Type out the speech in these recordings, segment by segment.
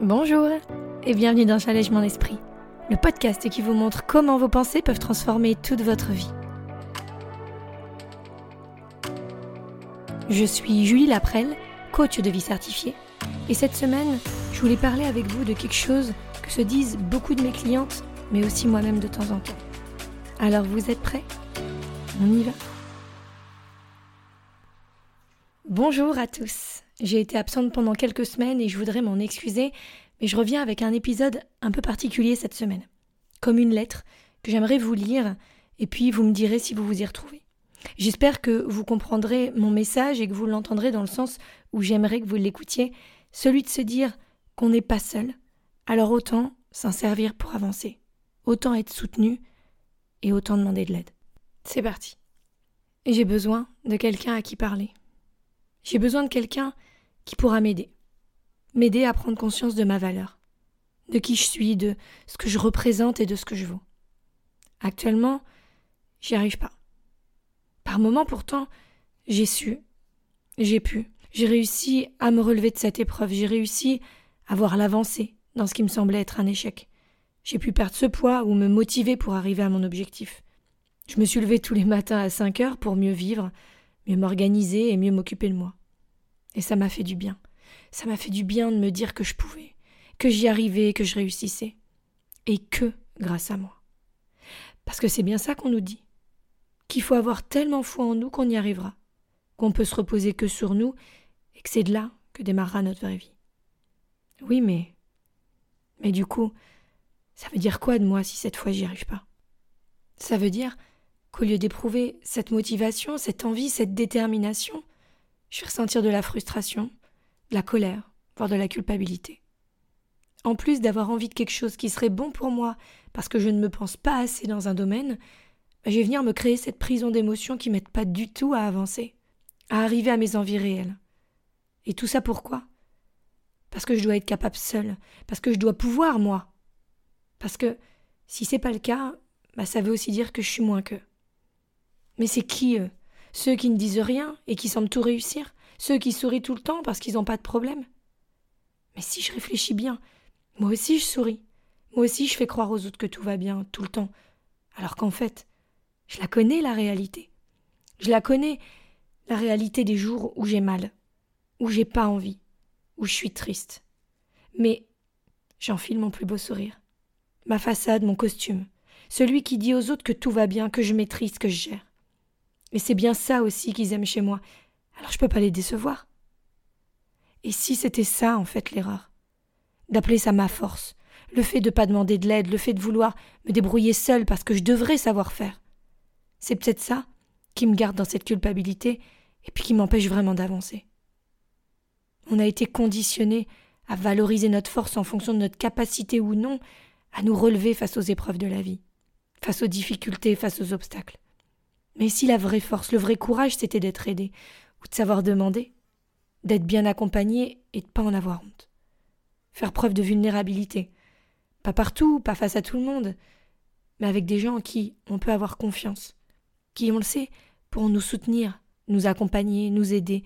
Bonjour et bienvenue dans Challengement d'Esprit, le podcast qui vous montre comment vos pensées peuvent transformer toute votre vie. Je suis Julie Laprelle, coach de vie certifiée, et cette semaine, je voulais parler avec vous de quelque chose que se disent beaucoup de mes clientes, mais aussi moi-même de temps en temps. Alors vous êtes prêts? On y va? Bonjour à tous. J'ai été absente pendant quelques semaines et je voudrais m'en excuser, mais je reviens avec un épisode un peu particulier cette semaine. Comme une lettre que j'aimerais vous lire et puis vous me direz si vous vous y retrouvez. J'espère que vous comprendrez mon message et que vous l'entendrez dans le sens où j'aimerais que vous l'écoutiez, celui de se dire qu'on n'est pas seul, alors autant s'en servir pour avancer, autant être soutenu et autant demander de l'aide. C'est parti. J'ai besoin de quelqu'un à qui parler. J'ai besoin de quelqu'un qui pourra m'aider. M'aider à prendre conscience de ma valeur, de qui je suis, de ce que je représente et de ce que je vaux. Actuellement, j'y arrive pas. Par moments pourtant, j'ai su, j'ai pu, j'ai réussi à me relever de cette épreuve, j'ai réussi à voir l'avancée dans ce qui me semblait être un échec. J'ai pu perdre ce poids ou me motiver pour arriver à mon objectif. Je me suis levée tous les matins à 5 heures pour mieux vivre, mieux m'organiser et mieux m'occuper de moi. Et ça m'a fait du bien. Ça m'a fait du bien de me dire que je pouvais, que j'y arrivais, que je réussissais. Et que grâce à moi. Parce que c'est bien ça qu'on nous dit. Qu'il faut avoir tellement foi en nous qu'on y arrivera. Qu'on peut se reposer que sur nous et que c'est de là que démarrera notre vraie vie. Oui, mais. Mais du coup, ça veut dire quoi de moi si cette fois j'y arrive pas? Ça veut dire qu'au lieu d'éprouver cette motivation, cette envie, cette détermination, je vais ressentir de la frustration, de la colère, voire de la culpabilité. En plus d'avoir envie de quelque chose qui serait bon pour moi parce que je ne me pense pas assez dans un domaine, bah, je vais venir me créer cette prison d'émotions qui m'aide pas du tout à avancer, à arriver à mes envies réelles. Et tout ça pourquoi? Parce que je dois être capable seule, parce que je dois pouvoir moi. Parce que si c'est pas le cas, bah ça veut aussi dire que je suis moins qu'eux. Mais c'est qui eux? Ceux qui ne disent rien et qui semblent tout réussir Ceux qui sourient tout le temps parce qu'ils n'ont pas de problème Mais si je réfléchis bien, moi aussi je souris. Moi aussi je fais croire aux autres que tout va bien, tout le temps. Alors qu'en fait, je la connais la réalité. Je la connais, la réalité des jours où j'ai mal, où j'ai pas envie, où je suis triste. Mais j'enfile mon plus beau sourire. Ma façade, mon costume. Celui qui dit aux autres que tout va bien, que je maîtrise, que je gère. Et c'est bien ça aussi qu'ils aiment chez moi. Alors je peux pas les décevoir. Et si c'était ça, en fait, l'erreur? D'appeler ça ma force, le fait de pas demander de l'aide, le fait de vouloir me débrouiller seule parce que je devrais savoir faire. C'est peut-être ça qui me garde dans cette culpabilité et puis qui m'empêche vraiment d'avancer. On a été conditionné à valoriser notre force en fonction de notre capacité ou non à nous relever face aux épreuves de la vie, face aux difficultés, face aux obstacles. Mais si la vraie force, le vrai courage, c'était d'être aidé, ou de savoir demander, d'être bien accompagné et de pas en avoir honte. Faire preuve de vulnérabilité. Pas partout, pas face à tout le monde, mais avec des gens en qui on peut avoir confiance, qui, on le sait, pourront nous soutenir, nous accompagner, nous aider,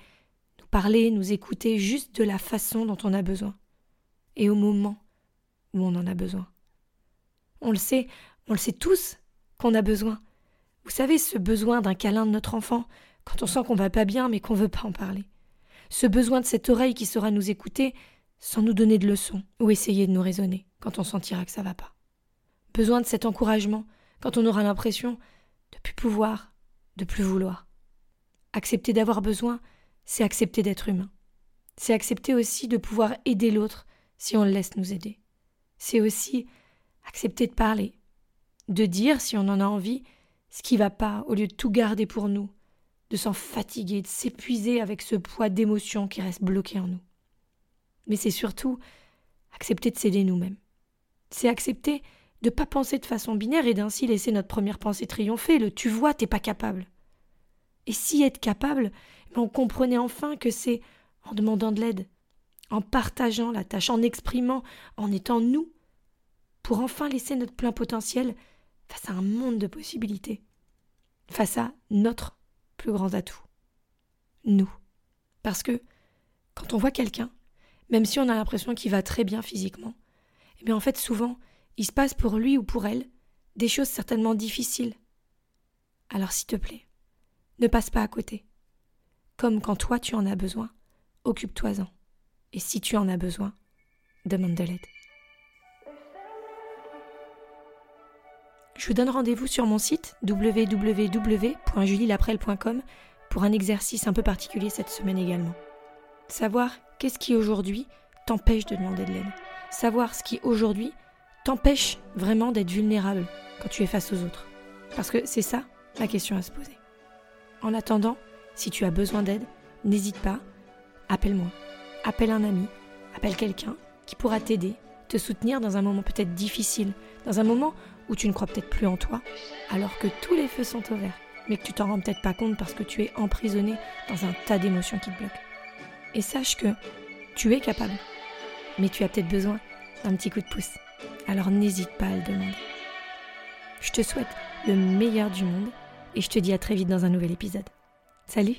nous parler, nous écouter juste de la façon dont on a besoin, et au moment où on en a besoin. On le sait, on le sait tous qu'on a besoin, vous savez, ce besoin d'un câlin de notre enfant, quand on sent qu'on va pas bien mais qu'on veut pas en parler. Ce besoin de cette oreille qui saura nous écouter sans nous donner de leçons ou essayer de nous raisonner quand on sentira que ça va pas. Besoin de cet encouragement quand on aura l'impression de plus pouvoir, de plus vouloir. Accepter d'avoir besoin, c'est accepter d'être humain. C'est accepter aussi de pouvoir aider l'autre si on le laisse nous aider. C'est aussi accepter de parler, de dire si on en a envie ce qui va pas, au lieu de tout garder pour nous, de s'en fatiguer, de s'épuiser avec ce poids d'émotions qui reste bloqué en nous. Mais c'est surtout accepter de céder nous-mêmes. C'est accepter de ne pas penser de façon binaire et d'ainsi laisser notre première pensée triompher, le tu vois, t'es pas capable. Et si être capable, ben, on comprenait enfin que c'est en demandant de l'aide, en partageant la tâche, en exprimant, en étant nous, pour enfin laisser notre plein potentiel face à un monde de possibilités, face à notre plus grand atout, nous. Parce que quand on voit quelqu'un, même si on a l'impression qu'il va très bien physiquement, eh bien en fait souvent, il se passe pour lui ou pour elle des choses certainement difficiles. Alors s'il te plaît, ne passe pas à côté. Comme quand toi tu en as besoin, occupe-toi-en. Et si tu en as besoin, demande de l'aide. Je vous donne rendez-vous sur mon site www.julielaprel.com pour un exercice un peu particulier cette semaine également. Savoir qu'est-ce qui aujourd'hui t'empêche de demander de l'aide. Savoir ce qui aujourd'hui t'empêche vraiment d'être vulnérable quand tu es face aux autres. Parce que c'est ça la question à se poser. En attendant, si tu as besoin d'aide, n'hésite pas, appelle-moi, appelle un ami, appelle quelqu'un qui pourra t'aider, te soutenir dans un moment peut-être difficile, dans un moment où tu ne crois peut-être plus en toi, alors que tous les feux sont ouverts, mais que tu t'en rends peut-être pas compte parce que tu es emprisonné dans un tas d'émotions qui te bloquent. Et sache que tu es capable, mais tu as peut-être besoin d'un petit coup de pouce. Alors n'hésite pas à le demander. Je te souhaite le meilleur du monde et je te dis à très vite dans un nouvel épisode. Salut